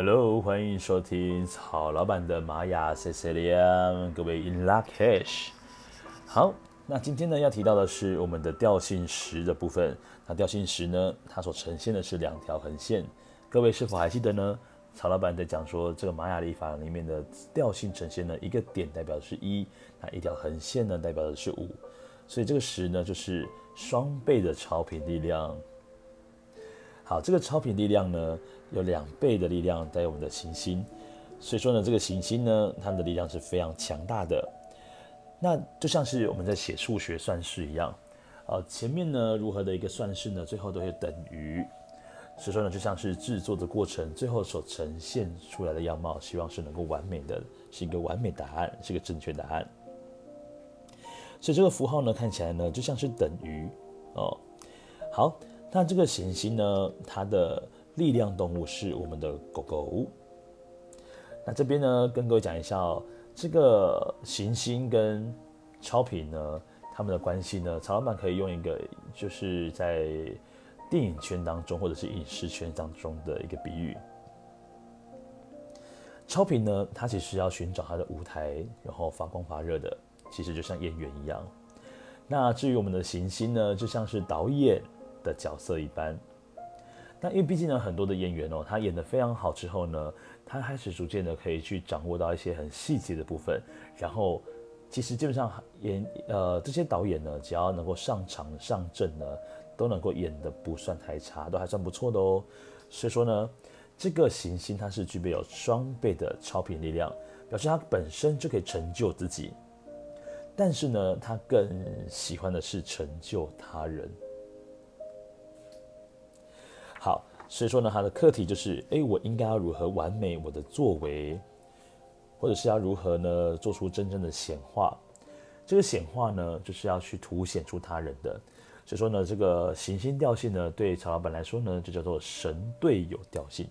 Hello，欢迎收听曹老板的玛雅 Cecilia，各位 In Lak'ech。好，那今天呢要提到的是我们的调性十的部分。那调性十呢，它所呈现的是两条横线。各位是否还记得呢？曹老板在讲说这个玛雅历法里面的调性呈现呢，一个点代表的是一，那一条横线呢代表的是五。所以这个十呢就是双倍的超频力量。好，这个超频力量呢有两倍的力量在我们的行星，所以说呢这个行星呢它的力量是非常强大的。那就像是我们在写数学算式一样，呃，前面呢如何的一个算式呢，最后都会等于。所以说呢就像是制作的过程，最后所呈现出来的样貌，希望是能够完美的，是一个完美答案，是一个正确答案。所以这个符号呢，看起来呢就像是等于哦。好，那这个行星呢，它的力量动物是我们的狗狗。那这边呢，跟各位讲一下哦，这个行星跟超频呢，他们的关系呢，曹老板可以用一个，就是在电影圈当中或者是影视圈当中的一个比喻。超频呢，它其实要寻找它的舞台，然后发光发热的。其实就像演员一样，那至于我们的行星呢，就像是导演的角色一般。那因为毕竟呢，很多的演员哦，他演得非常好之后呢，他开始逐渐的可以去掌握到一些很细节的部分。然后，其实基本上演呃这些导演呢，只要能够上场上阵呢，都能够演得不算太差，都还算不错的哦。所以说呢，这个行星它是具备有双倍的超频力量，表示它本身就可以成就自己。但是呢，他更喜欢的是成就他人。所以说呢，他的课题就是：哎，我应该要如何完美我的作为，或者是要如何呢，做出真正的显化？这个显化呢，就是要去凸显出他人的。所以说呢，这个行星调性呢，对曹老板来说呢，就叫做神队友调性。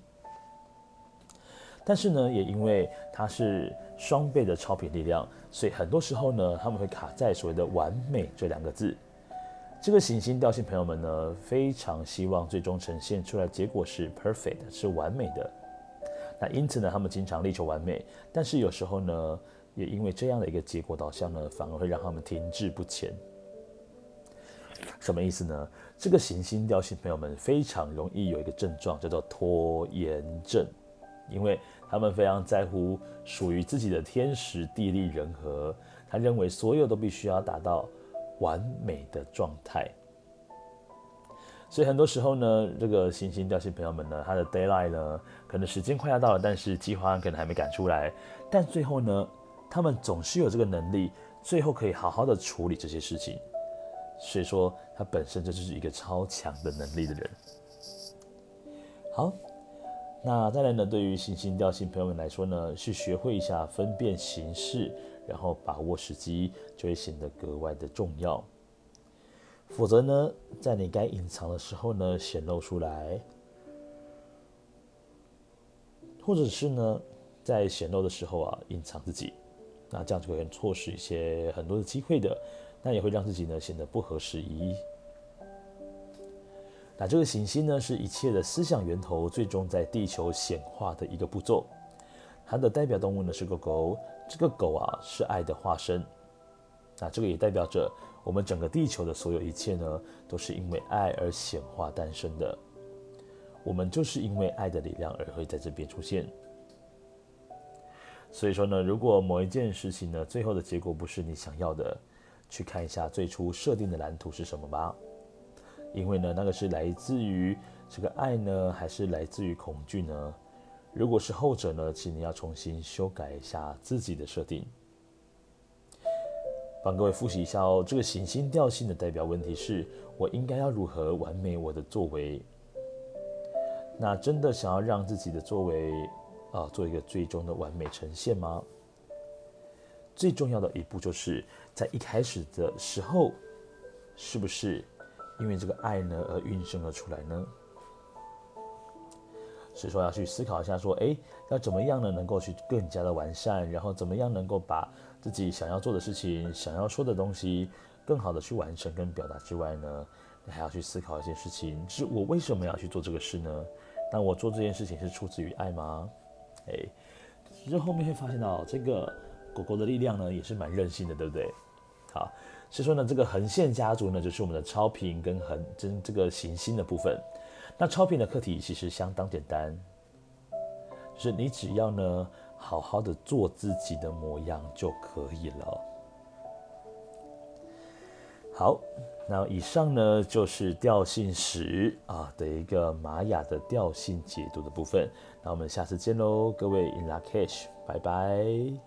但是呢，也因为它是双倍的超频力量，所以很多时候呢，他们会卡在所谓的“完美”这两个字。这个行星调性朋友们呢，非常希望最终呈现出来结果是 perfect，是完美的。那因此呢，他们经常力求完美，但是有时候呢，也因为这样的一个结果导向呢，反而会让他们停滞不前。什么意思呢？这个行星调性朋友们非常容易有一个症状，叫做拖延症。因为他们非常在乎属于自己的天时地利人和，他认为所有都必须要达到完美的状态。所以很多时候呢，这个行星调性朋友们呢，他的 daylight 呢，可能时间快要到了，但是计划可能还没赶出来。但最后呢，他们总是有这个能力，最后可以好好的处理这些事情。所以说，他本身就是一个超强的能力的人。好。那再来呢，对于行星调性朋友们来说呢，是学会一下分辨形势，然后把握时机，就会显得格外的重要。否则呢，在你该隐藏的时候呢，显露出来，或者是呢，在显露的时候啊，隐藏自己，那这样就会错失一些很多的机会的，那也会让自己呢显得不合时宜。那这个行星呢，是一切的思想源头，最终在地球显化的一个步骤。它的代表动物呢是狗狗，这个狗啊是爱的化身。那这个也代表着我们整个地球的所有一切呢，都是因为爱而显化诞生的。我们就是因为爱的力量而会在这边出现。所以说呢，如果某一件事情呢，最后的结果不是你想要的，去看一下最初设定的蓝图是什么吧。因为呢，那个是来自于这个爱呢，还是来自于恐惧呢？如果是后者呢，请你要重新修改一下自己的设定。帮各位复习一下哦，这个行星调性的代表问题是：我应该要如何完美我的作为？那真的想要让自己的作为啊，做一个最终的完美呈现吗？最重要的一步就是在一开始的时候，是不是？因为这个爱呢而孕生了出来呢，所以说要去思考一下，说，哎，要怎么样呢，能够去更加的完善，然后怎么样能够把自己想要做的事情、想要说的东西，更好的去完成跟表达之外呢，你还要去思考一件事情，是我为什么要去做这个事呢？那我做这件事情是出自于爱吗？哎，其实后面会发现到这个狗狗的力量呢，也是蛮任性的，对不对？好，所以说呢，这个横线家族呢，就是我们的超频跟横真这个行星的部分。那超频的课题其实相当简单，就是你只要呢，好好的做自己的模样就可以了。好，那以上呢就是调性十啊的一个玛雅的调性解读的部分。那我们下次见喽，各位 In Lak'ech，拜拜。